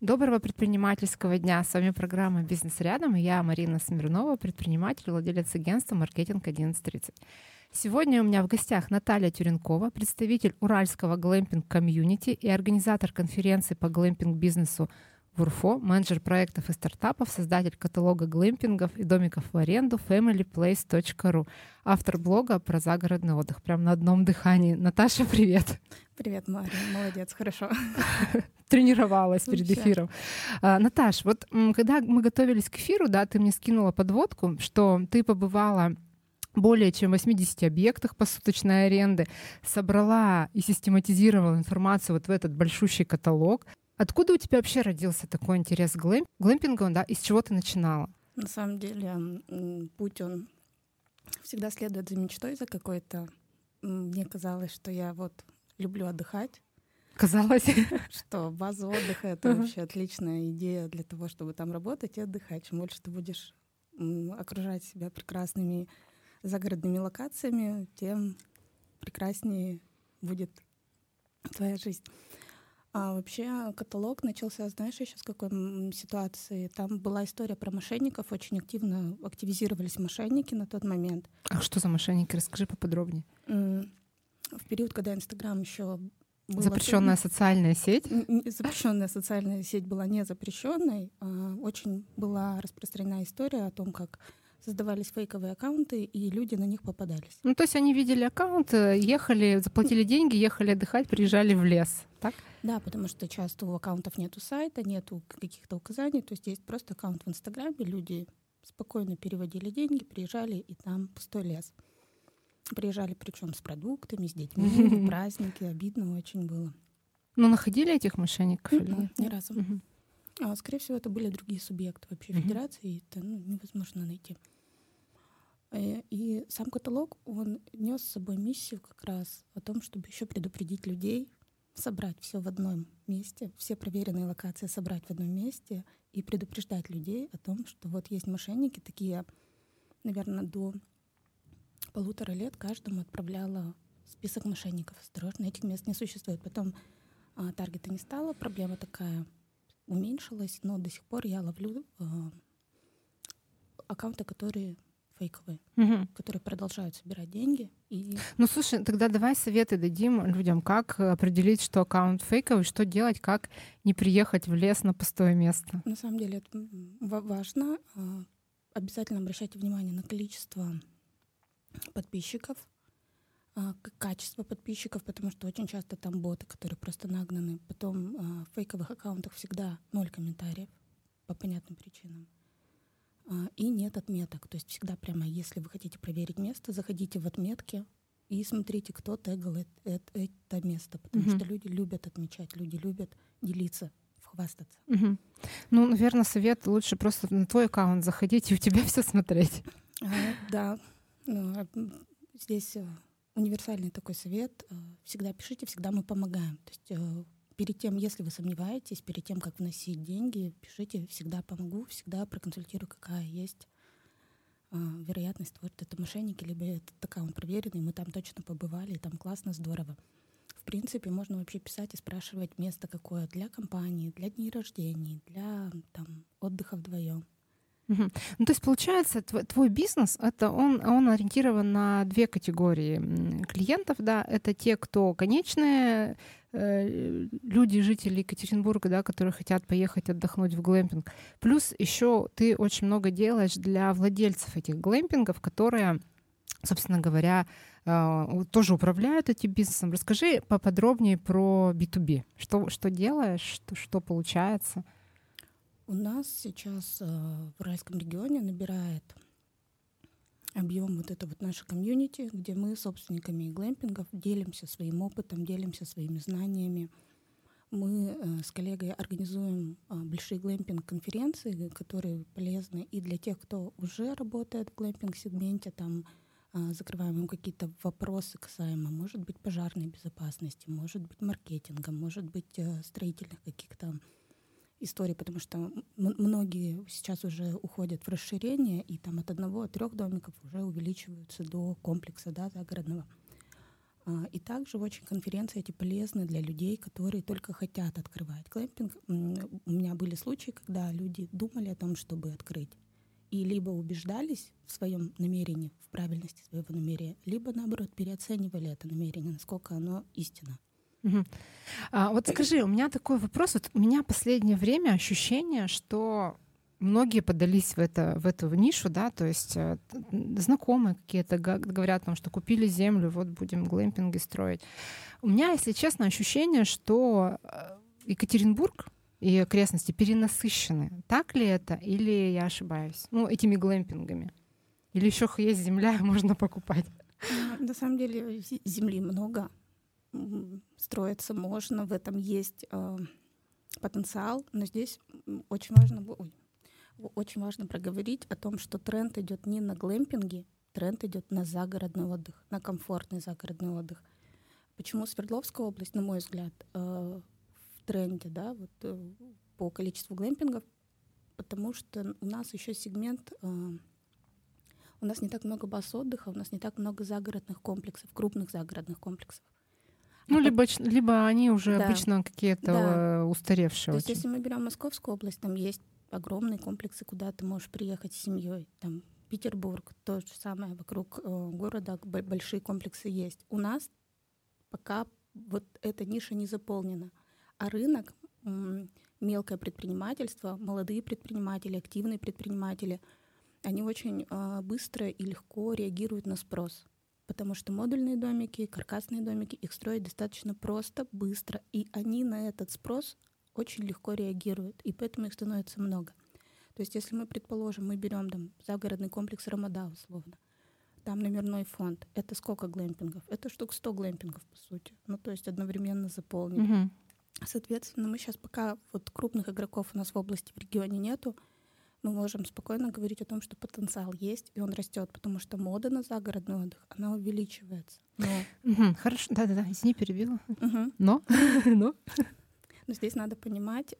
Доброго предпринимательского дня. С вами программа «Бизнес рядом» и я, Марина Смирнова, предприниматель, владелец агентства «Маркетинг 1130». Сегодня у меня в гостях Наталья Тюренкова, представитель Уральского глэмпинг-комьюнити и организатор конференции по глэмпинг-бизнесу в УРФО, менеджер проектов и стартапов, создатель каталога глэмпингов и домиков в аренду familyplace.ru, автор блога про загородный отдых. Прям на одном дыхании. Наташа, привет. Привет, Мария. Молодец, хорошо. Тренировалась перед эфиром. А, Наташ, вот когда мы готовились к эфиру, да, ты мне скинула подводку, что ты побывала более чем 80 объектах посуточной аренды, собрала и систематизировала информацию вот в этот большущий каталог. Откуда у тебя вообще родился такой интерес к глэм... глэмпингу, да, и с чего ты начинала? На самом деле путь, он всегда следует за мечтой, за какой-то. Мне казалось, что я вот люблю отдыхать. Казалось. Что база отдыха — это вообще отличная идея для того, чтобы там работать и отдыхать. Чем больше ты будешь окружать себя прекрасными загородными локациями, тем прекраснее будет твоя жизнь. А вообще каталог начался, знаешь, еще с какой ситуации? Там была история про мошенников, очень активно активизировались мошенники на тот момент. А что за мошенники? Расскажи поподробнее. В период, когда Инстаграм еще была запрещенная со... социальная сеть? Запрещенная социальная сеть была не запрещенной. А очень была распространена история о том, как создавались фейковые аккаунты, и люди на них попадались. Ну, то есть они видели аккаунт, э, ехали, заплатили деньги, ехали отдыхать, приезжали в лес, так? Да, потому что часто у аккаунтов нету сайта, нету каких-то указаний, то есть есть просто аккаунт в Инстаграме, люди спокойно переводили деньги, приезжали, и там пустой лес. Приезжали причем с продуктами, с детьми, праздники, обидно очень было. Ну, находили этих мошенников? Или Ни разу. А, скорее всего, это были другие субъекты вообще федерации, и это ну, невозможно найти. Э, и сам каталог, он нес с собой миссию как раз о том, чтобы еще предупредить людей, собрать все в одном месте, все проверенные локации собрать в одном месте и предупреждать людей о том, что вот есть мошенники, такие, наверное, до полутора лет каждому отправляла список мошенников. Осторожно, этих мест не существует. Потом а, таргета не стало, проблема такая уменьшилась, но до сих пор я ловлю а, аккаунты, которые фейковые, угу. которые продолжают собирать деньги. И... Ну, слушай, тогда давай советы дадим людям, как определить, что аккаунт фейковый, что делать, как не приехать в лес на пустое место. На самом деле это важно. А, обязательно обращайте внимание на количество подписчиков, качество подписчиков, потому что очень часто там боты, которые просто нагнаны. Потом а, в фейковых аккаунтах всегда ноль комментариев по понятным причинам. А, и нет отметок. То есть всегда прямо, если вы хотите проверить место, заходите в отметки и смотрите, кто тегал это, это место. Потому угу. что люди любят отмечать, люди любят делиться хвастаться. Угу. Ну, наверное, совет лучше просто на твой аккаунт заходить и у тебя все смотреть. А, да. Ну, а, здесь э, универсальный такой совет. Э, всегда пишите, всегда мы помогаем. То есть э, перед тем, если вы сомневаетесь, перед тем, как вносить деньги, пишите, всегда помогу, всегда проконсультирую, какая есть а, вероятность того, что это мошенники, либо этот аккаунт проверенный, мы там точно побывали, и там классно, здорово. В принципе, можно вообще писать и спрашивать место какое для компании, для дней рождений, для там, отдыха вдвоем. Угу. Ну, то есть, получается, твой, твой бизнес, это он, он ориентирован на две категории клиентов, да, это те, кто конечные э, люди, жители Екатеринбурга, да, которые хотят поехать отдохнуть в глэмпинг. Плюс еще ты очень много делаешь для владельцев этих глэмпингов, которые, собственно говоря, э, тоже управляют этим бизнесом. Расскажи поподробнее про B2B. Что, что делаешь, что, что получается? У нас сейчас э, в Уральском регионе набирает объем вот это вот наше комьюнити, где мы собственниками глэмпингов делимся своим опытом, делимся своими знаниями. Мы э, с коллегой организуем э, большие глэмпинг-конференции, которые полезны и для тех, кто уже работает в глэмпинг-сегменте, там э, закрываем им какие-то вопросы касаемо, может быть, пожарной безопасности, может быть, маркетинга, может быть, э, строительных каких-то истории, потому что многие сейчас уже уходят в расширение, и там от одного, от трех домиков уже увеличиваются до комплекса да, загородного. А, и также очень конференции эти полезны для людей, которые только хотят открывать глэмпинг. У меня были случаи, когда люди думали о том, чтобы открыть, и либо убеждались в своем намерении, в правильности своего намерения, либо наоборот переоценивали это намерение, насколько оно истинно. А, вот скажи, у меня такой вопрос. Вот у меня последнее время ощущение, что многие подались в, это, в эту нишу, да, то есть э, знакомые какие-то говорят нам, что купили землю, вот будем глэмпинги строить. У меня, если честно, ощущение, что э, Екатеринбург и окрестности перенасыщены. Так ли это или я ошибаюсь? Ну, этими глэмпингами. Или еще есть земля, можно покупать? На самом деле земли много. Строиться можно, в этом есть э, потенциал, но здесь очень важно, ой, очень важно проговорить о том, что тренд идет не на глэмпинги, тренд идет на загородный отдых, на комфортный загородный отдых. Почему Свердловская область, на мой взгляд, э, в тренде, да, вот э, по количеству глэмпингов, потому что у нас еще сегмент, э, у нас не так много баз отдыха, у нас не так много загородных комплексов, крупных загородных комплексов. Ну, либо, либо они уже да. обычно какие-то да. устаревшие. То есть, если мы берем Московскую область, там есть огромные комплексы, куда ты можешь приехать с семьей. Там Петербург, то же самое вокруг э, города большие комплексы есть. У нас пока вот эта ниша не заполнена, а рынок мелкое предпринимательство, молодые предприниматели, активные предприниматели, они очень э, быстро и легко реагируют на спрос, потому что модульные домики, каркасные домики, их строить достаточно просто, быстро, и они на этот спрос очень легко реагируют, и поэтому их становится много. То есть если мы, предположим, мы берем там загородный комплекс Рамада, условно, там номерной фонд, это сколько глэмпингов? Это штук 100 глэмпингов, по сути. Ну, то есть одновременно заполнить. Mm-hmm. Соответственно, мы сейчас пока вот крупных игроков у нас в области, в регионе нету, мы можем спокойно говорить о том, что потенциал есть, и он растет, потому что мода на загородный отдых, она увеличивается. Но... Угу, хорошо, да-да-да, извини, перебила. Угу. Но? Но? Но здесь надо понимать,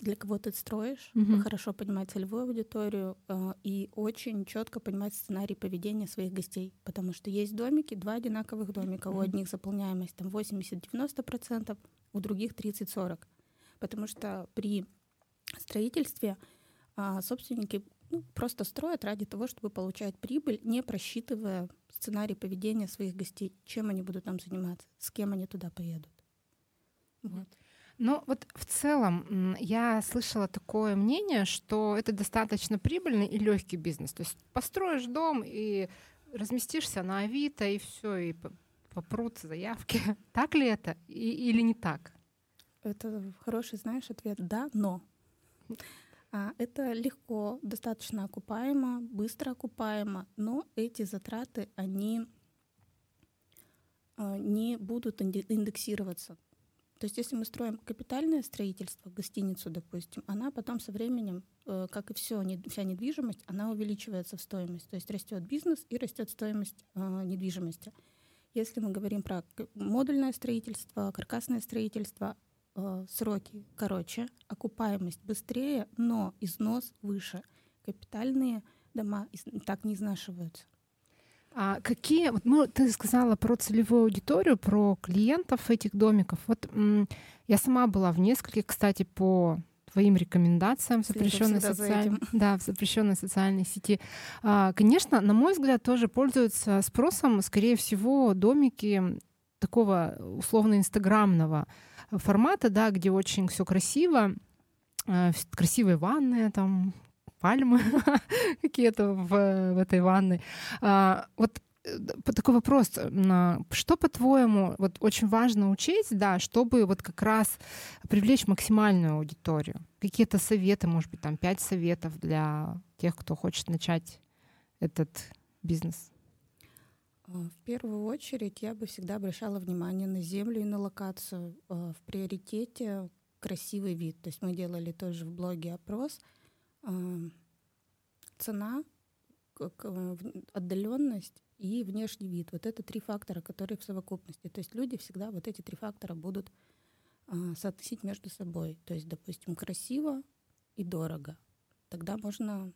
для кого ты строишь, угу. хорошо понимать целевую аудиторию э, и очень четко понимать сценарий поведения своих гостей. Потому что есть домики, два одинаковых домика. Угу. У одних заполняемость там 80-90%, у других 30-40%. Потому что при строительстве э, собственники ну, просто строят ради того, чтобы получать прибыль, не просчитывая сценарий поведения своих гостей, чем они будут там заниматься, с кем они туда поедут. Вот. Ну вот в целом я слышала такое мнение, что это достаточно прибыльный и легкий бизнес. То есть построишь дом и разместишься на Авито и все, и попрут заявки. Так ли это и, или не так? Это хороший, знаешь, ответ «да, но». А, это легко, достаточно окупаемо, быстро окупаемо, но эти затраты, они а, не будут индексироваться. То есть если мы строим капитальное строительство, гостиницу, допустим, она потом со временем, э, как и все, вся недвижимость, она увеличивается в стоимость. То есть растет бизнес и растет стоимость э, недвижимости. Если мы говорим про модульное строительство, каркасное строительство, э, сроки короче, окупаемость быстрее, но износ выше. Капитальные дома так не изнашиваются. А какие, вот ну, ты сказала про целевую аудиторию, про клиентов этих домиков. Вот я сама была в нескольких, кстати, по твоим рекомендациям в запрещенной, социаль... да, в запрещенной социальной сети. А, конечно, на мой взгляд, тоже пользуются спросом, скорее всего, домики такого условно инстаграмного формата, да, где очень все красиво, э, красивые ванны, там пальмы какие-то в, в этой ванной. А, вот э, такой вопрос. Что, по-твоему, вот очень важно учесть, да, чтобы вот как раз привлечь максимальную аудиторию? Какие-то советы, может быть, там пять советов для тех, кто хочет начать этот бизнес? А, в первую очередь я бы всегда обращала внимание на землю и на локацию. А, в приоритете красивый вид. То есть мы делали тоже в блоге опрос — цена, э, отдаленность и внешний вид. Вот это три фактора, которые в совокупности. То есть люди всегда вот эти три фактора будут а, соотносить между собой. То есть, допустим, красиво и дорого. Тогда можно,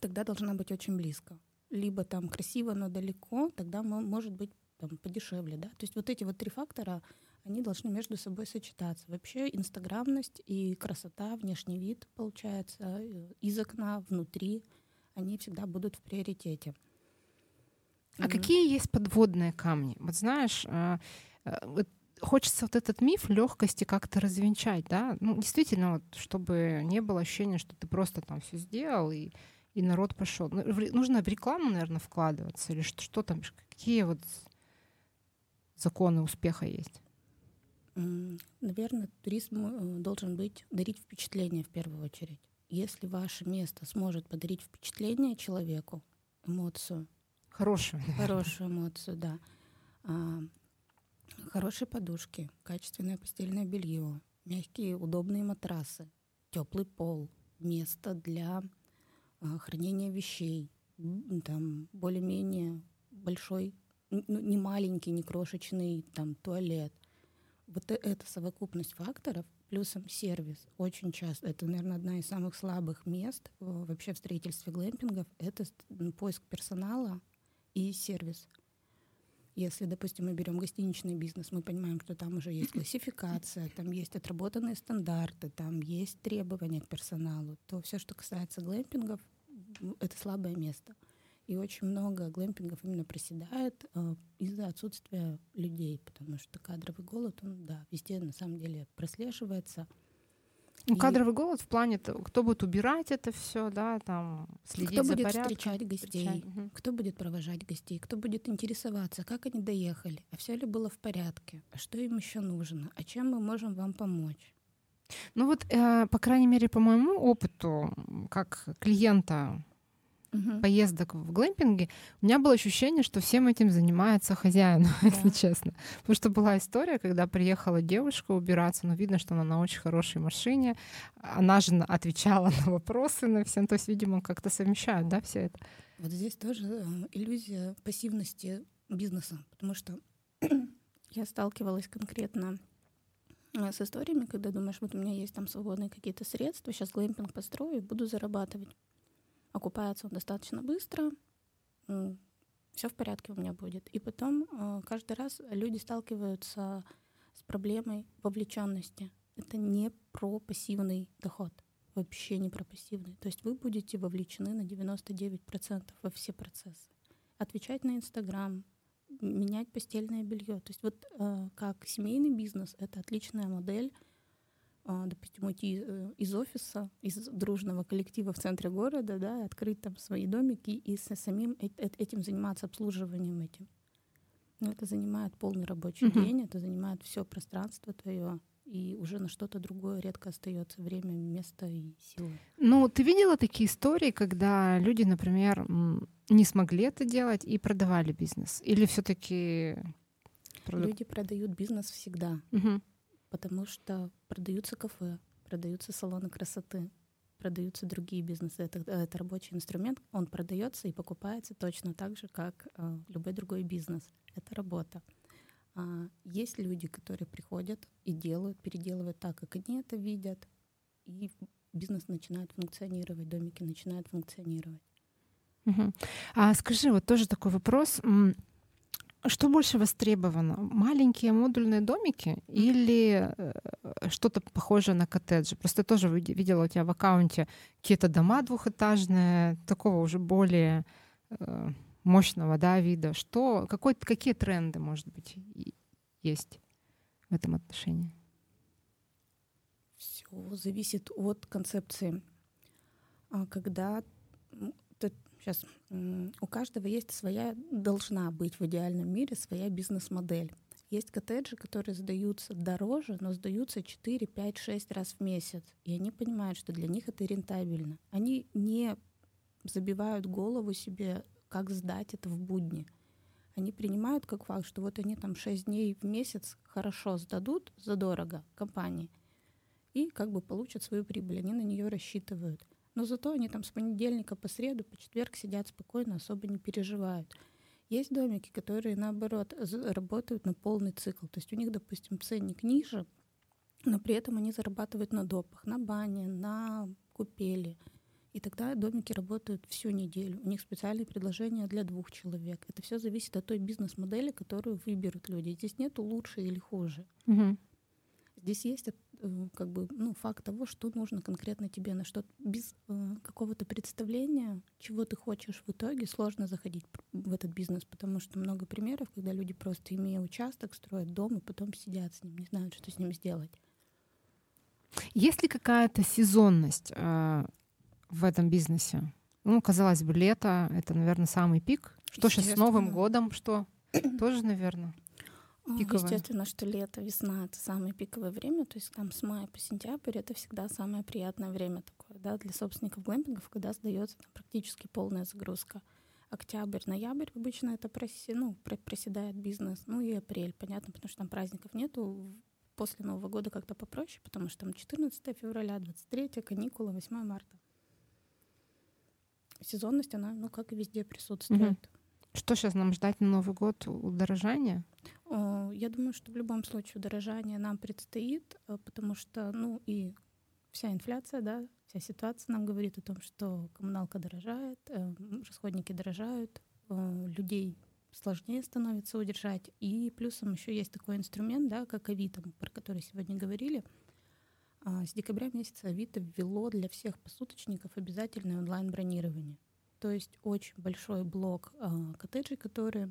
тогда должна быть очень близко. Либо там красиво, но далеко, тогда может быть там, подешевле, да. То есть вот эти вот три фактора, они должны между собой сочетаться. Вообще инстаграмность и красота, внешний вид, получается, э, из окна, внутри, они всегда будут в приоритете. А mm-hmm. какие есть подводные камни? Вот знаешь, а, а, хочется вот этот миф легкости как-то развенчать, да? Ну, действительно, вот, чтобы не было ощущения, что ты просто там все сделал и, и народ пошел. Ну, нужно в рекламу, наверное, вкладываться или что, что там, какие вот законы успеха есть? Наверное, туризм э, должен быть дарить впечатление в первую очередь. Если ваше место сможет подарить впечатление человеку, эмоцию, хорошую, хорошую эмоцию, да, а, хорошие подушки, качественное постельное белье, мягкие удобные матрасы, теплый пол, место для а, хранения вещей, там более-менее большой, ну, не маленький, не крошечный там туалет, вот э, эта совокупность факторов плюсом сервис очень часто, это, наверное, одна из самых слабых мест вообще в строительстве глэмпингов, это поиск персонала и сервис. Если, допустим, мы берем гостиничный бизнес, мы понимаем, что там уже есть классификация, там есть отработанные стандарты, там есть требования к персоналу, то все, что касается глэмпингов, это слабое место. И очень много глэмпингов именно проседает э, из-за отсутствия людей, потому что кадровый голод, он, да, везде на самом деле прослеживается. Ну, и... кадровый голод в плане, кто будет убирать это все, да, там, следить кто за будет порядком. встречать гостей, встречать. Угу. кто будет провожать гостей, кто будет интересоваться, как они доехали, а все ли было в порядке, а что им еще нужно, а чем мы можем вам помочь. Ну вот, э, по крайней мере, по моему опыту, как клиента угу. поездок в глэмпинге, у меня было ощущение, что всем этим занимается хозяин, да. если честно. Потому что была история, когда приехала девушка убираться, но ну, видно, что она на очень хорошей машине, она же отвечала на вопросы на все, то есть, видимо, как-то совмещают, да, все это. Вот здесь тоже э, иллюзия пассивности бизнеса, потому что я сталкивалась конкретно э, с историями, когда думаешь, вот у меня есть там свободные какие-то средства, сейчас глэмпинг построю и буду зарабатывать окупается он достаточно быстро, все в порядке у меня будет. И потом э, каждый раз люди сталкиваются с проблемой вовлеченности. Это не про пассивный доход, вообще не про пассивный. То есть вы будете вовлечены на 99% во все процессы. Отвечать на Инстаграм, менять постельное белье. То есть вот э, как семейный бизнес это отличная модель допустим, уйти э, из офиса, из дружного коллектива в центре города, да, открыть там свои домики и со самим этим заниматься обслуживанием этим. Но это занимает полный рабочий mm-hmm. день, это занимает все пространство твое, и уже на что-то другое редко остается время, место и силы. Ну, ты видела такие истории, когда люди, например, не смогли это делать и продавали бизнес? Или все-таки люди продают бизнес всегда? Угу потому что продаются кафе, продаются салоны красоты, продаются другие бизнесы. Это, это рабочий инструмент, он продается и покупается точно так же, как э, любой другой бизнес. Это работа. А, есть люди, которые приходят и делают, переделывают так, как они это видят, и бизнес начинает функционировать, домики начинают функционировать. Угу. А скажи, вот тоже такой вопрос. Что больше востребовано? Маленькие модульные домики или э, что-то похожее на коттеджи? Просто я тоже видела у тебя в аккаунте какие-то дома двухэтажные, такого уже более э, мощного да, вида. Что, какой, какие тренды, может быть, есть в этом отношении? Все зависит от концепции. А когда Сейчас у каждого есть своя, должна быть в идеальном мире своя бизнес-модель. Есть коттеджи, которые сдаются дороже, но сдаются 4, 5, 6 раз в месяц. И они понимают, что для них это рентабельно. Они не забивают голову себе, как сдать это в будни. Они принимают как факт, что вот они там 6 дней в месяц хорошо сдадут задорого компании и как бы получат свою прибыль. Они на нее рассчитывают но зато они там с понедельника по среду, по четверг сидят спокойно, особо не переживают. Есть домики, которые, наоборот, работают на полный цикл. То есть у них, допустим, ценник ниже, но при этом они зарабатывают на допах, на бане, на купели. И тогда домики работают всю неделю. У них специальные предложения для двух человек. Это все зависит от той бизнес-модели, которую выберут люди. Здесь нету лучше или хуже. Угу. Здесь есть как бы ну, факт того, что нужно конкретно тебе, на что без э, какого-то представления, чего ты хочешь в итоге, сложно заходить в этот бизнес, потому что много примеров, когда люди просто имея участок, строят дом и потом сидят с ним, не знают, что с ним сделать. Есть ли какая-то сезонность э, в этом бизнесе? Ну, казалось бы, лето — это, наверное, самый пик. Что сейчас с Новым годом? Что? Тоже, наверное, пиковое? Естественно, что лето, весна — это самое пиковое время. То есть там с мая по сентябрь — это всегда самое приятное время такое да, для собственников глэмпингов, когда сдается практически полная загрузка. Октябрь, ноябрь обычно это проси, ну, проседает бизнес. Ну и апрель, понятно, потому что там праздников нету после Нового года как-то попроще, потому что там 14 февраля, 23 каникулы, 8 марта. Сезонность, она, ну, как и везде присутствует. Угу. Что сейчас нам ждать на Новый год? Удорожание? Я думаю, что в любом случае удорожание нам предстоит, э, потому что, ну, и вся инфляция, да, вся ситуация нам говорит о том, что коммуналка дорожает, э, расходники дорожают, э, людей сложнее становится удержать. И плюсом еще есть такой инструмент, да, как Авито, про который сегодня говорили. А, с декабря месяца Авито ввело для всех посуточников обязательное онлайн-бронирование. То есть очень большой блок а, коттеджей, которые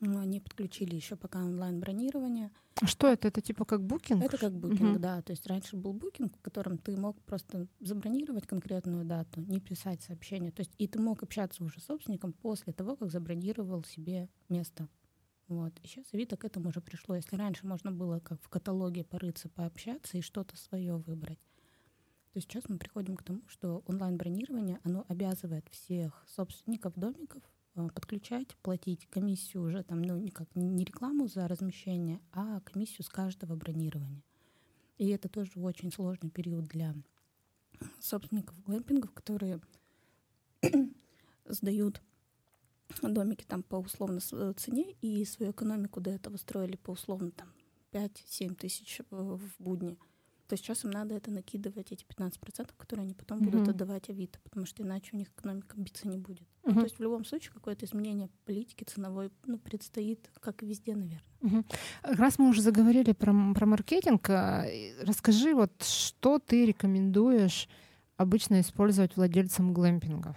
ну, они подключили еще пока онлайн-бронирование. А что это? Это типа как букинг? Это как букинг, угу. да. То есть раньше был букинг, в котором ты мог просто забронировать конкретную дату, не писать сообщение. То есть и ты мог общаться уже с собственником после того, как забронировал себе место. Вот. И сейчас Авито к этому уже пришло. Если раньше можно было как в каталоге порыться, пообщаться и что-то свое выбрать, то сейчас мы приходим к тому, что онлайн-бронирование, оно обязывает всех собственников домиков Э, подключать, платить комиссию уже там, ну, никак не рекламу за размещение, а комиссию с каждого бронирования. И это тоже очень сложный период для собственников глэмпингов, которые сдают домики там по условно э, цене и свою экономику до этого строили по условно там 5-7 тысяч в будни. То сейчас им надо это накидывать, эти 15%, которые они потом mm-hmm. будут отдавать Авито, потому что иначе у них экономика биться не будет. Mm-hmm. то есть в любом случае какое-то изменение политики ценовой ну, предстоит, как и везде, наверное. Mm-hmm. Раз мы уже заговорили про, про маркетинг, а, расскажи, вот что ты рекомендуешь обычно использовать владельцам глэмпингов?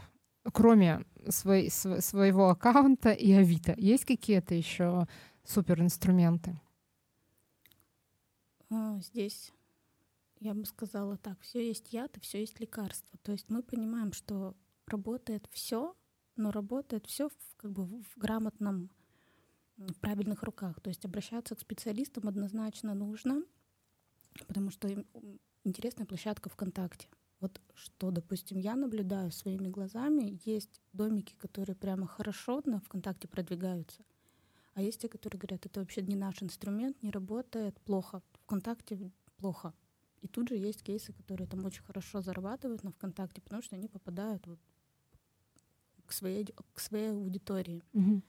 Кроме свой, св- своего аккаунта и Авито, есть какие-то еще суперинструменты? А, здесь я бы сказала так, все есть яд и все есть лекарство. То есть мы понимаем, что работает все, но работает все в, как бы в грамотном, в правильных руках. То есть обращаться к специалистам однозначно нужно, потому что интересная площадка ВКонтакте. Вот что, допустим, я наблюдаю своими глазами, есть домики, которые прямо хорошо на ВКонтакте продвигаются, а есть те, которые говорят, это вообще не наш инструмент, не работает, плохо. ВКонтакте плохо. И тут же есть кейсы, которые там очень хорошо зарабатывают на ВКонтакте, потому что они попадают вот к своей, к своей аудитории. Uh-huh.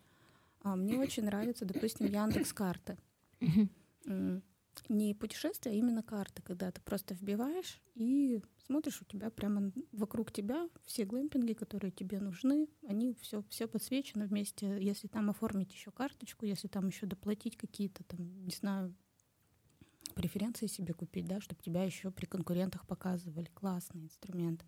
А мне очень нравится, допустим, Яндекс карты. Uh-huh. Не путешествия, а именно карты, когда ты просто вбиваешь и смотришь, у тебя прямо вокруг тебя все глэмпинги, которые тебе нужны, они все, все подсвечено вместе. Если там оформить еще карточку, если там еще доплатить какие-то там, не знаю, преференции себе купить, да, чтобы тебя еще при конкурентах показывали. Классный инструмент.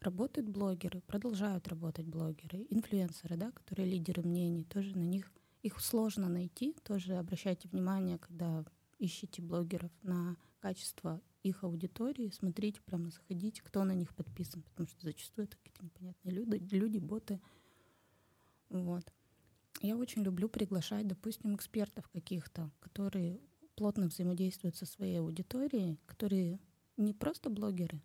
Работают блогеры, продолжают работать блогеры, инфлюенсеры, да, которые лидеры мнений, тоже на них их сложно найти. Тоже обращайте внимание, когда ищите блогеров на качество их аудитории, смотрите, прямо заходите, кто на них подписан, потому что зачастую это какие-то непонятные люди, люди, боты. Вот. Я очень люблю приглашать, допустим, экспертов каких-то, которые плотно взаимодействуют со своей аудиторией, которые не просто блогеры,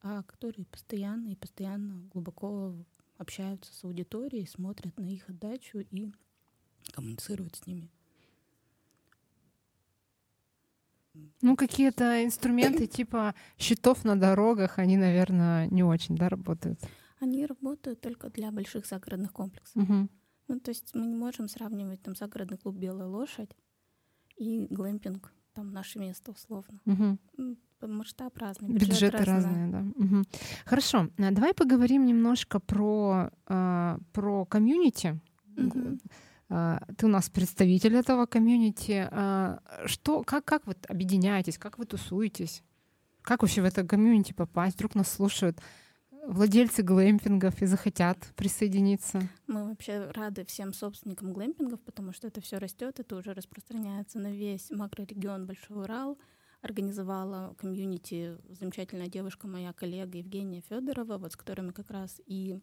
а которые постоянно и постоянно глубоко общаются с аудиторией, смотрят на их отдачу и коммуницируют с ними. Ну, какие-то инструменты типа щитов на дорогах, они, наверное, не очень, да, работают? Они работают только для больших загородных комплексов. Угу. Ну, то есть мы не можем сравнивать там загородный клуб «Белая лошадь» и глэмпинг, там наше место условно. Угу. Масштаб разный, бюджет разные, разные, да. Угу. Хорошо, а давай поговорим немножко про, э, про комьюнити. Угу. Ты у нас представитель этого комьюнити. Что, как, как вы объединяетесь, как вы тусуетесь? Как вообще в это комьюнити попасть? Вдруг нас слушают владельцы глэмпингов и захотят присоединиться? Мы вообще рады всем собственникам глэмпингов, потому что это все растет, это уже распространяется на весь макрорегион Большой Урал. Организовала комьюнити замечательная девушка, моя коллега Евгения Федорова, вот с которой мы как раз и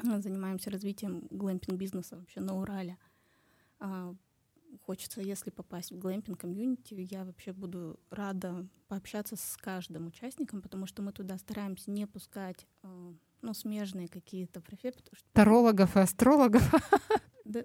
занимаемся развитием глэмпинг-бизнеса вообще на Урале. Хочется, если попасть в глэмпинг комьюнити, я вообще буду рада пообщаться с каждым участником, потому что мы туда стараемся не пускать э, ну, смежные какие-то профессии. Что... Тарологов и астрологов. Да,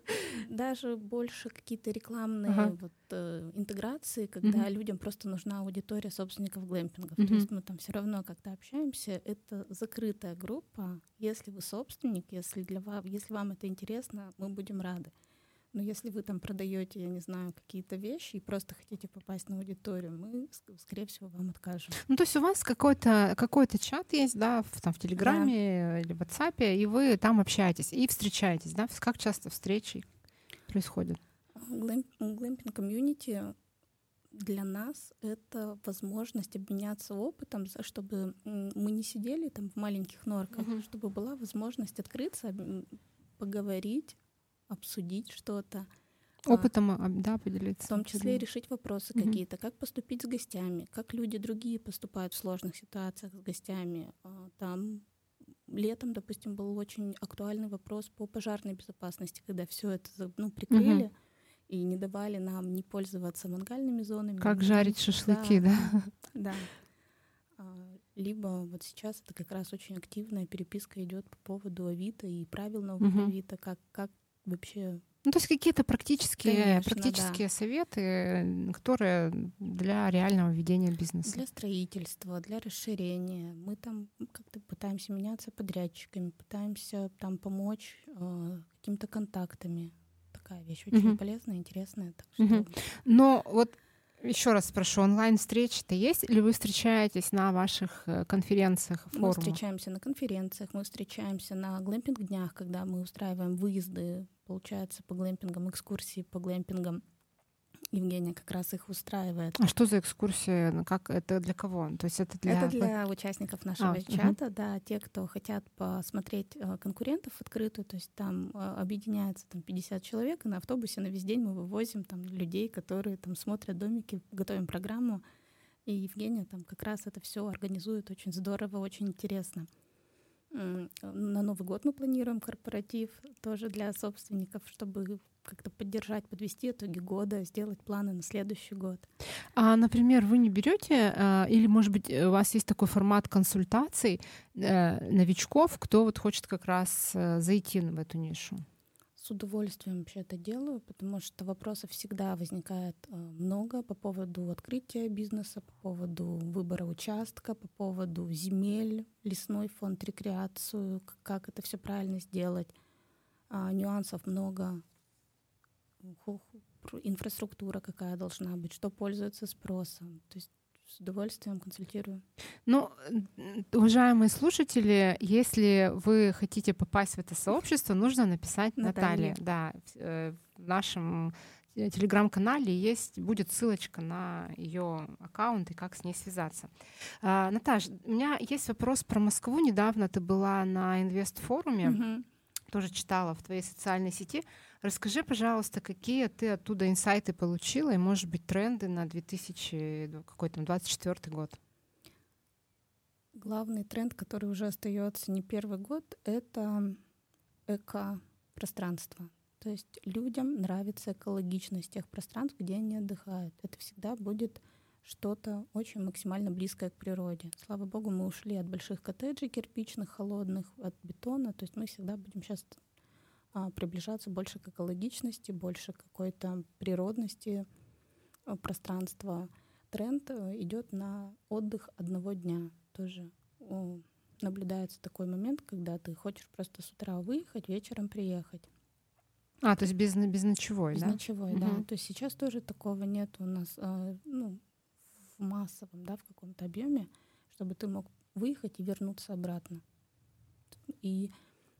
даже больше какие-то рекламные ага. вот, э, интеграции, когда mm людям просто нужна аудитория собственников глэмпингов. mm То есть мы там все равно как-то общаемся. Это закрытая группа. Если вы собственник, если, для вас, если вам это интересно, мы будем рады. Но если вы там продаете, я не знаю, какие-то вещи и просто хотите попасть на аудиторию, мы, скорее всего, вам откажем. Ну, то есть у вас какой-то какой чат есть, да, в, там, в Телеграме да. или в WhatsApp, и вы там общаетесь и встречаетесь, да? Как часто встречи происходят? Глэмпинг комьюнити для нас это возможность обменяться опытом, чтобы мы не сидели там в маленьких норках, uh-huh. чтобы была возможность открыться, поговорить, обсудить что-то. А, Опытом, а, да, поделиться. В том числе и решить вопросы mm-hmm. какие-то, как поступить с гостями, как люди другие поступают в сложных ситуациях с гостями. А, там летом, допустим, был очень актуальный вопрос по пожарной безопасности, когда все это ну, прикрыли. Mm-hmm и не давали нам не пользоваться мангальными зонами. Как жарить шашлыки, да? Да. да. Либо вот сейчас это как раз очень активная переписка идет по поводу Авито и правил нового угу. Авито, как, как вообще ну, то есть какие-то практические, Конечно, практические да. советы, которые для реального ведения бизнеса. Для строительства, для расширения. Мы там как-то пытаемся меняться подрядчиками, пытаемся там помочь э, какими-то контактами. Такая вещь очень угу. полезная, интересная. Так что... угу. Но вот еще раз спрошу, онлайн-встречи-то есть или вы встречаетесь на ваших э, конференциях, форумах? Мы встречаемся на конференциях, мы встречаемся на глэмпинг-днях, когда мы устраиваем выезды, получается, по глэмпингам, экскурсии по глэмпингам. Евгения как раз их устраивает. А что за экскурсия? Ну, как это для кого? То есть это для это для участников нашего а, чата, угу. да, те, кто хотят посмотреть э, конкурентов открытую, то есть там э, объединяется там 50 человек, и на автобусе на весь день мы вывозим там людей, которые там смотрят домики, готовим программу, и Евгения там как раз это все организует очень здорово, очень интересно. На Новый год мы планируем корпоратив тоже для собственников, чтобы как-то поддержать, подвести итоги года, сделать планы на следующий год. А, например, вы не берете, а, или, может быть, у вас есть такой формат консультаций э, новичков, кто вот хочет как раз э, зайти в эту нишу? С удовольствием вообще это делаю, потому что вопросов всегда возникает э, много по поводу открытия бизнеса, по поводу выбора участка, по поводу земель, лесной фонд, рекреацию, как это все правильно сделать. А, нюансов много. Инфраструктура какая должна быть, что пользуется спросом. То есть с удовольствием консультирую. Ну, уважаемые слушатели, если вы хотите попасть в это сообщество, нужно написать Наталье. Наталье. Да, э, в нашем э, телеграм-канале есть будет ссылочка на ее аккаунт и как с ней связаться. А, Наташа, у меня есть вопрос про Москву. Недавно ты была на инвест-форуме, угу. тоже читала в твоей социальной сети. Расскажи, пожалуйста, какие ты оттуда инсайты получила и, может быть, тренды на 2024 год? Главный тренд, который уже остается не первый год, это эко-пространство. То есть людям нравится экологичность тех пространств, где они отдыхают. Это всегда будет что-то очень максимально близкое к природе. Слава богу, мы ушли от больших коттеджей кирпичных, холодных, от бетона. То есть мы всегда будем сейчас приближаться больше к экологичности, больше к какой-то природности а, пространства. Тренд э, идет на отдых одного дня. Тоже наблюдается такой момент, когда ты хочешь просто с утра выехать, вечером приехать. А, то есть без, без ночевой, без да? Без ночевой, угу. да. То есть сейчас тоже такого нет у нас, э, ну, в массовом, да, в каком-то объеме, чтобы ты мог выехать и вернуться обратно. И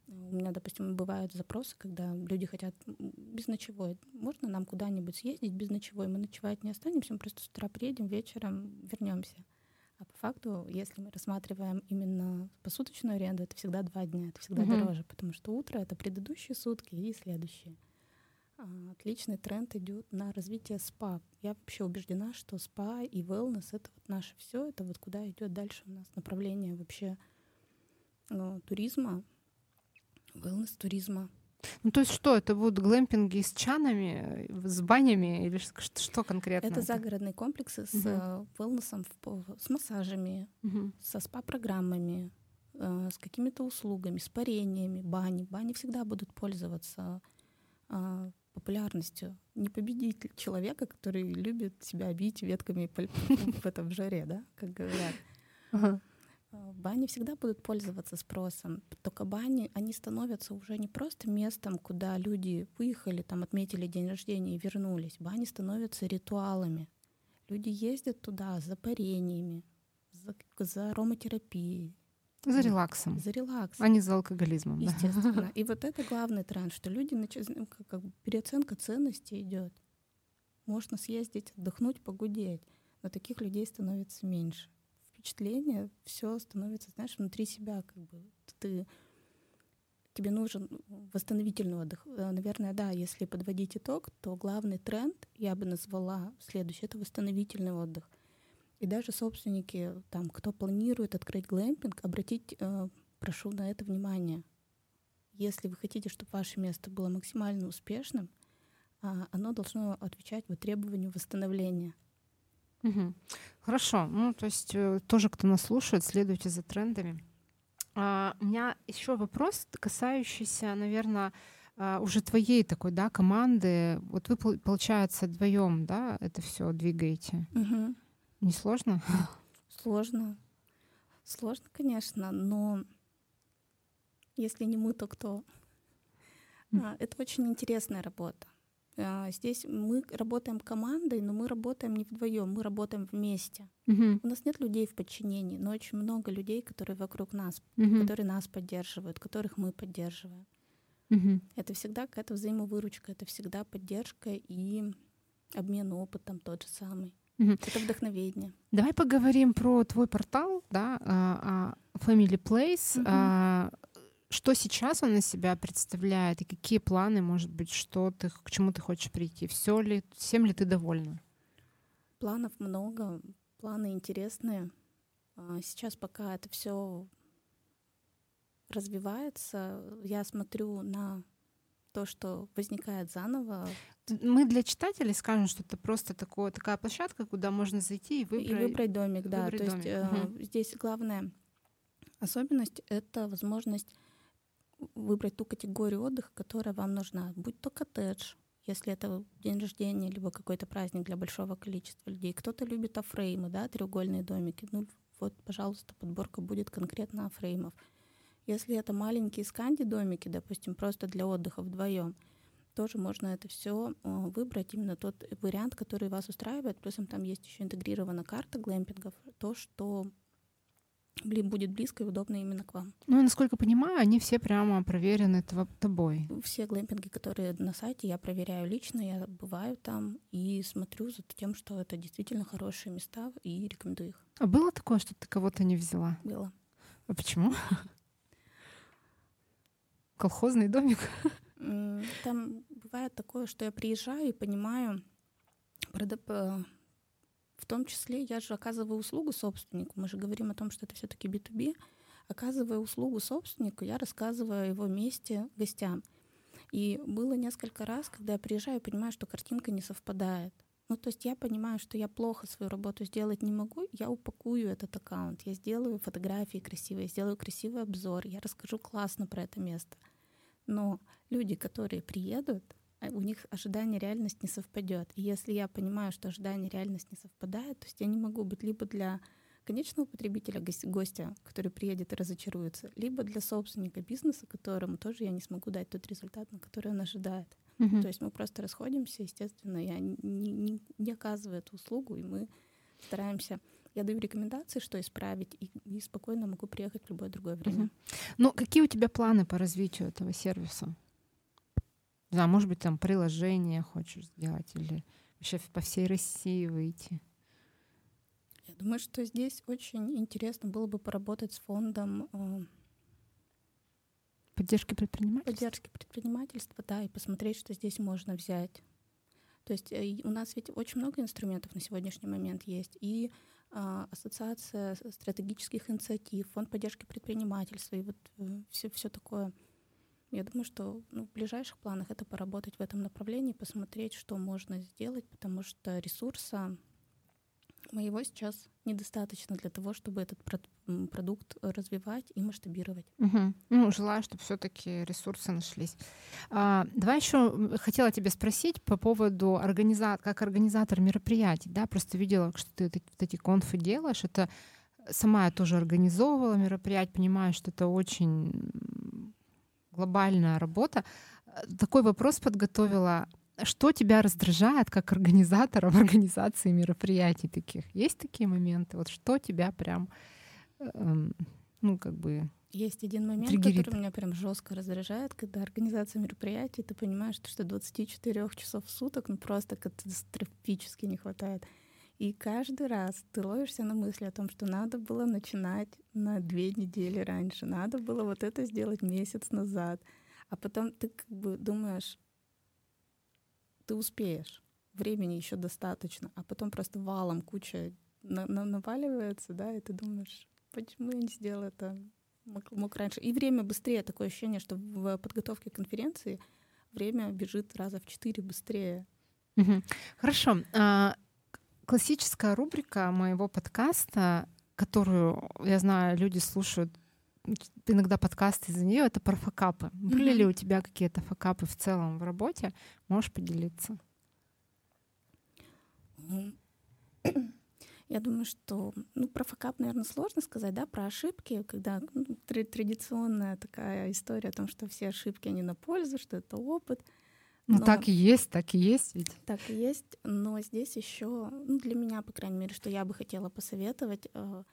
у меня, допустим, бывают запросы, когда люди хотят без ночевой. Можно нам куда-нибудь съездить без ночевой? Мы ночевать не останемся, мы просто с утра приедем, вечером вернемся. А по факту, если мы рассматриваем именно посуточную аренду, это всегда два дня, это всегда uh-huh. дороже, потому что утро это предыдущие сутки и следующие. А, отличный тренд идет на развитие спа. Я вообще убеждена, что спа и wellness это вот наше все, это вот куда идет дальше у нас направление вообще ну, туризма, wellness туризма. Ну, то есть что, это будут глэмпинги с чанами, с банями или что, что конкретно? Это, это загородные комплексы с uh wellness, с массажами, uh со спа-программами, э, с какими-то услугами, с парениями, бани. Бани всегда будут пользоваться популярностью. Не победить человека, который любит себя бить ветками в этом жаре, да, как говорят. Э, бани всегда будут пользоваться спросом. Только бани, они становятся уже не просто местом, куда люди выехали, там отметили день рождения и вернулись. Бани становятся ритуалами. Люди ездят туда за парениями, за, за ароматерапией. За релаксом. За релаксом. А не за алкоголизмом. Естественно. Да. И вот это главный тренд, что люди, нач... Ну, как, как переоценка ценностей идет. Можно съездить, отдохнуть, погудеть. Но таких людей становится меньше впечатление, все становится, знаешь, внутри себя, как бы ты тебе нужен восстановительный отдых. Э, наверное, да, если подводить итог, то главный тренд я бы назвала следующий — это восстановительный отдых. И даже собственники, там, кто планирует открыть глэмпинг, обратить, э, прошу на это внимание. Если вы хотите, чтобы ваше место было максимально успешным, э, оно должно отвечать вот требованию восстановления. Угу. Хорошо. Ну, то есть э, тоже, кто нас слушает, следуйте за трендами. А, у меня еще вопрос, касающийся, наверное, а, уже твоей такой, да, команды. Вот вы, получается, вдвоем, да, это все двигаете. Угу. Не сложно? Сложно. Сложно, конечно, но если не мы, то кто? Mm. Это очень интересная работа. А, здесь мы работаем командой, но мы работаем не вдвоем, мы работаем вместе. Uh-huh. У нас нет людей в подчинении, но очень много людей, которые вокруг нас, uh-huh. которые нас поддерживают, которых мы поддерживаем. Uh-huh. Это всегда какая-то взаимовыручка, это всегда поддержка и обмен опытом тот же самый. Uh-huh. Это вдохновение. Давай поговорим про твой портал, да, а, а, Family Place. Uh-huh что сейчас он из себя представляет и какие планы, может быть, что ты, к чему ты хочешь прийти? Все ли, всем ли ты довольна? Планов много, планы интересные. А, сейчас пока это все развивается, я смотрю на то, что возникает заново. Мы для читателей скажем, что это просто такое, такая площадка, куда можно зайти и выбрать, и выбрать домик. Да, выбрать то домик. есть угу. э, здесь главная особенность — это возможность выбрать ту категорию отдыха, которая вам нужна. Будь то коттедж, если это день рождения, либо какой-то праздник для большого количества людей. Кто-то любит афреймы, да, треугольные домики. Ну вот, пожалуйста, подборка будет конкретно афреймов. Если это маленькие сканди-домики, допустим, просто для отдыха вдвоем, тоже можно это все выбрать именно тот вариант, который вас устраивает. Плюсом там есть еще интегрирована карта глэмпингов, то, что будет близко и удобно именно к вам. Ну, насколько понимаю, они все прямо проверены тобой. Все глэмпинги, которые на сайте, я проверяю лично, я бываю там и смотрю за тем, что это действительно хорошие места и рекомендую их. А было такое, что ты кого-то не взяла? Было. А почему? Колхозный домик? Там бывает такое, что я приезжаю и понимаю, в том числе я же оказываю услугу собственнику. Мы же говорим о том, что это все-таки B2B. Оказывая услугу собственнику, я рассказываю о его месте гостям. И было несколько раз, когда я приезжаю и понимаю, что картинка не совпадает. Ну, то есть я понимаю, что я плохо свою работу сделать не могу, я упакую этот аккаунт, я сделаю фотографии красивые, сделаю красивый обзор, я расскажу классно про это место. Но люди, которые приедут, у них ожидание реальность не совпадет. И если я понимаю, что ожидание реальность не совпадает, то есть я не могу быть либо для конечного потребителя, гостя, который приедет и разочаруется, либо для собственника бизнеса, которому тоже я не смогу дать тот результат, на который он ожидает. Uh-huh. То есть мы просто расходимся, естественно, я не, не, не оказываю эту услугу, и мы стараемся я даю рекомендации, что исправить, и, и спокойно могу приехать в любое другое время. Угу. Ну, какие у тебя планы по развитию этого сервиса? Да, может быть, там приложение хочешь сделать или вообще по всей России выйти? Я думаю, что здесь очень интересно было бы поработать с фондом э, поддержки предпринимательства. Поддержки предпринимательства, да, и посмотреть, что здесь можно взять. То есть э, у нас ведь очень много инструментов на сегодняшний момент есть. И э, Ассоциация стратегических инициатив, Фонд поддержки предпринимательства, и вот все, э, все такое. Я думаю, что ну, в ближайших планах это поработать в этом направлении, посмотреть, что можно сделать, потому что ресурса моего сейчас недостаточно для того, чтобы этот продукт развивать и масштабировать. Угу. Ну, желаю, чтобы все-таки ресурсы нашлись. А, давай еще хотела тебя спросить по поводу организа... как организатор мероприятий. Да? Просто видела, что ты вот эти конфы делаешь. Это сама я тоже организовывала мероприятие, понимаю, что это очень глобальная работа. Такой вопрос подготовила. Что тебя раздражает как организатора в организации мероприятий таких? Есть такие моменты? Вот что тебя прям, эм, ну, как бы есть один момент, триггерит. который меня прям жестко раздражает, когда организация мероприятий, ты понимаешь, что 24 часов в суток ну просто катастрофически не хватает. И каждый раз ты ловишься на мысли о том, что надо было начинать на две недели раньше, надо было вот это сделать месяц назад. А потом ты как бы думаешь, ты успеешь, времени еще достаточно, а потом просто валом куча на на наваливается, да, и ты думаешь, почему я не сделала это, мог, мог раньше. И время быстрее, такое ощущение, что в подготовке конференции время бежит раза в четыре быстрее. Хорошо. А, классическая рубрика моего подкаста, которую, я знаю, люди слушают иногда подкасты из-за нее, это про факапы. Были mm-hmm. ли у тебя какие-то факапы в целом в работе? Можешь поделиться? Я думаю, что ну, про факап, наверное, сложно сказать, да, про ошибки, когда ну, традиционная такая история о том, что все ошибки, они на пользу, что это опыт. Ну, но... так и есть, так и есть ведь. Так и есть, но здесь еще, ну, для меня, по крайней мере, что я бы хотела посоветовать, э,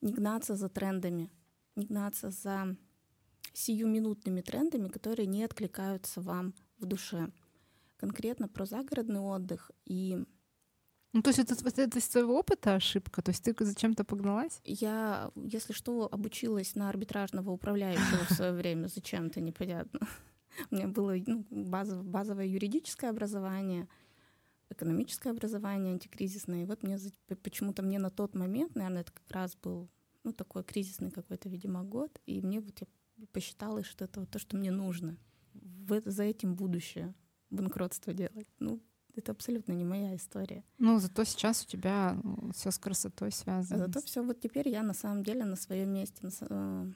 не гнаться за трендами не гнаться за сиюминутными трендами, которые не откликаются вам в душе. Конкретно про загородный отдых и ну, то есть это, это из твоего опыта ошибка? То есть ты зачем-то погналась? Я, если что, обучилась на арбитражного управляющего в свое время. Зачем-то, непонятно. У меня было ну, базовое, базовое юридическое образование, экономическое образование, антикризисное. И вот мне почему-то мне на тот момент, наверное, это как раз был ну, такой кризисный какой-то, видимо, год, и мне вот я посчитала, что это вот то, что мне нужно. В, за этим будущее банкротство делать. Ну, это абсолютно не моя история. Ну, зато сейчас у тебя ну, все с красотой связано. Зато все вот теперь я на самом деле на своем месте. На, э,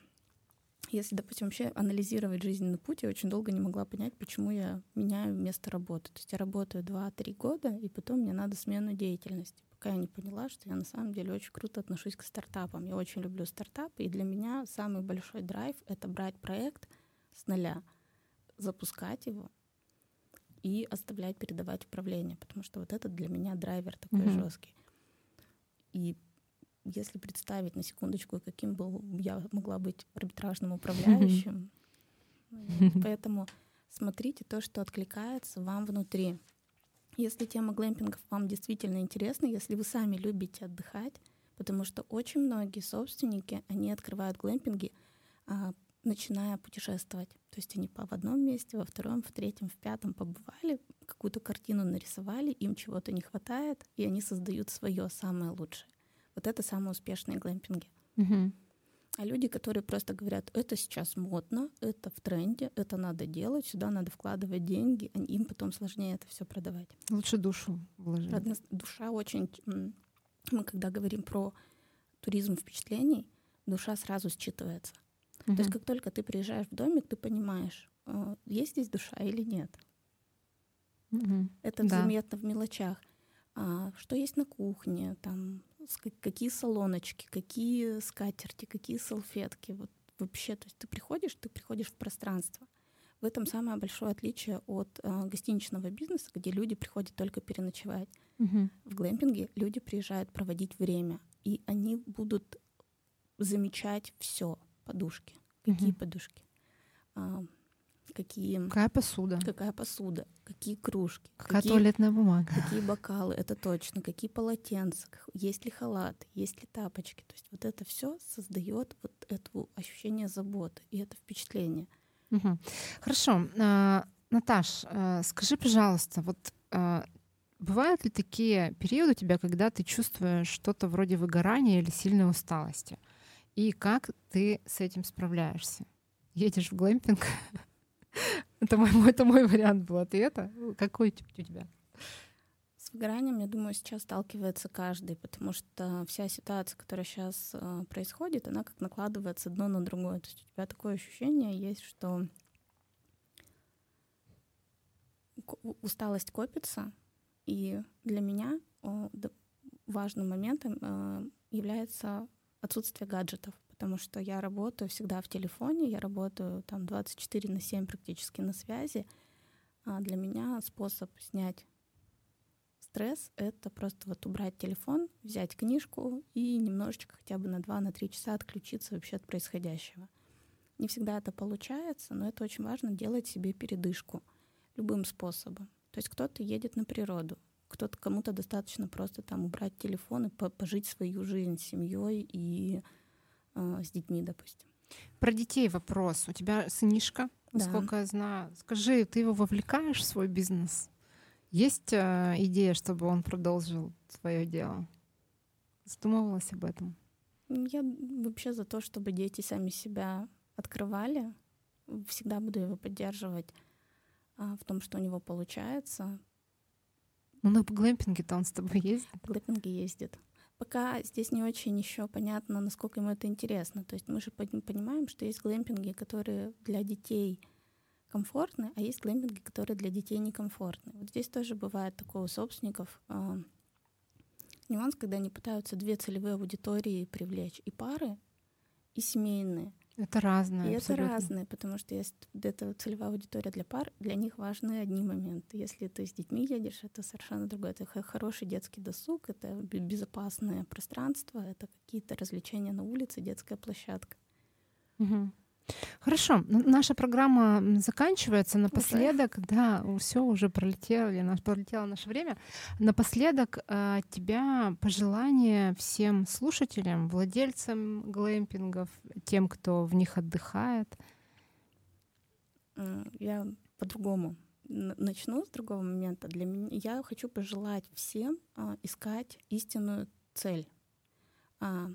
если, допустим, вообще анализировать жизненный путь, я очень долго не могла понять, почему я меняю место работы. То есть я работаю 2-3 года, и потом мне надо смену деятельности пока я не поняла, что я на самом деле очень круто отношусь к стартапам. Я очень люблю стартапы, и для меня самый большой драйв — это брать проект с нуля, запускать его и оставлять передавать управление, потому что вот это для меня драйвер такой mm-hmm. жесткий. И если представить на секундочку, каким был я могла быть арбитражным управляющим, поэтому смотрите то, что откликается вам внутри. Если тема глэмпингов вам действительно интересна, если вы сами любите отдыхать, потому что очень многие собственники, они открывают глэмпинги, а, начиная путешествовать. То есть они в одном месте, во втором, в третьем, в пятом побывали, какую-то картину нарисовали, им чего-то не хватает, и они создают свое самое лучшее. Вот это самые успешные глэмпинги. Угу. А люди, которые просто говорят, это сейчас модно, это в тренде, это надо делать, сюда надо вкладывать деньги, им потом сложнее это все продавать. Лучше душу вложить. Душа очень... Мы когда говорим про туризм впечатлений, душа сразу считывается. Угу. То есть как только ты приезжаешь в домик, ты понимаешь, э, есть здесь душа или нет. Угу. Это да. заметно в мелочах. А, что есть на кухне, там какие салоночки, какие скатерти, какие салфетки. Вот вообще, то есть ты приходишь, ты приходишь в пространство. В этом самое большое отличие от э, гостиничного бизнеса, где люди приходят только переночевать. Угу. В глэмпинге люди приезжают проводить время. и они будут замечать все подушки. Какие угу. подушки? А, какие... Какая посуда? Какая посуда? Какие кружки? Какая какие, туалетная бумага? Какие бокалы? Это точно. Какие полотенца? Есть ли халат? Есть ли тапочки? То есть вот это все создает вот это ощущение заботы и это впечатление. Угу. Хорошо. А, Наташ, а, скажи, пожалуйста, вот а, бывают ли такие периоды у тебя, когда ты чувствуешь что-то вроде выгорания или сильной усталости? И как ты с этим справляешься? Едешь в глэмпинг? Это мой, это мой вариант был ответа. Какой у тебя? С выгоранием, я думаю, сейчас сталкивается каждый, потому что вся ситуация, которая сейчас э, происходит, она как накладывается одно на другое. То есть у тебя такое ощущение есть, что усталость копится, и для меня э, важным моментом э, является отсутствие гаджетов потому что я работаю всегда в телефоне, я работаю там 24 на 7 практически на связи. А для меня способ снять стресс — это просто вот убрать телефон, взять книжку и немножечко хотя бы на 2-3 часа отключиться вообще от происходящего. Не всегда это получается, но это очень важно делать себе передышку любым способом. То есть кто-то едет на природу, кто-то кому-то достаточно просто там убрать телефон и пожить свою жизнь с семьей и с детьми, допустим. Про детей вопрос. У тебя сынишка, насколько да. я знаю. Скажи, ты его вовлекаешь в свой бизнес? Есть э, идея, чтобы он продолжил свое дело? Задумывалась об этом? Я вообще за то, чтобы дети сами себя открывали. Всегда буду его поддерживать а, в том, что у него получается. Ну, на глэмпинге-то он с тобой ездит? В глэмпинге ездит пока здесь не очень еще понятно, насколько ему это интересно. То есть мы же понимаем, что есть глэмпинги, которые для детей комфортны, а есть глэмпинги, которые для детей некомфортны. Вот здесь тоже бывает такое у собственников э, нюанс, когда они пытаются две целевые аудитории привлечь, и пары, и семейные. Это разное. И абсолютно. это разное, потому что есть это целевая аудитория для пар, для них важны одни моменты. Если ты с детьми едешь, это совершенно другое. Это хороший детский досуг, это безопасное пространство, это какие-то развлечения на улице, детская площадка. Угу. Хорошо, наша программа заканчивается. Напоследок, уже? да, все уже пролетело, пролетело наше время. Напоследок а, тебя пожелание всем слушателям, владельцам глэмпингов, тем, кто в них отдыхает. Я по-другому начну с другого момента. Для меня я хочу пожелать всем а, искать истинную цель, а,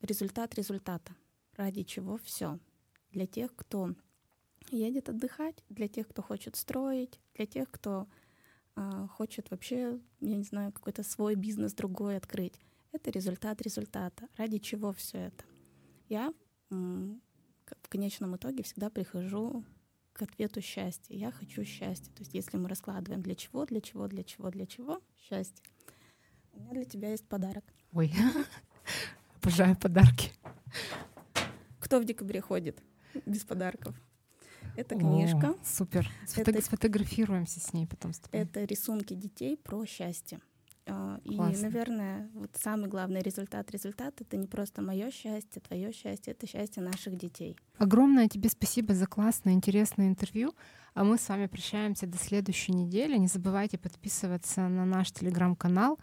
результат результата, ради чего все для тех, кто едет отдыхать, для тех, кто хочет строить, для тех, кто э, хочет вообще, я не знаю, какой-то свой бизнес другой открыть. Это результат результата. Ради чего все это? Я в конечном итоге всегда прихожу к ответу счастья. Я хочу счастья. То есть если мы раскладываем для чего, для чего, для чего, для чего, счастье. У меня для тебя есть подарок. Ой, обожаю подарки. Кто в декабре ходит? без подарков. Это книжка. О, супер. Это, сфотографируемся с ней потом с. Это рисунки детей про счастье. А, и, наверное, вот самый главный результат результат это не просто мое счастье, твое счастье, это счастье наших детей. Огромное тебе спасибо за классное, интересное интервью. А мы с вами прощаемся до следующей недели. Не забывайте подписываться на наш телеграм-канал,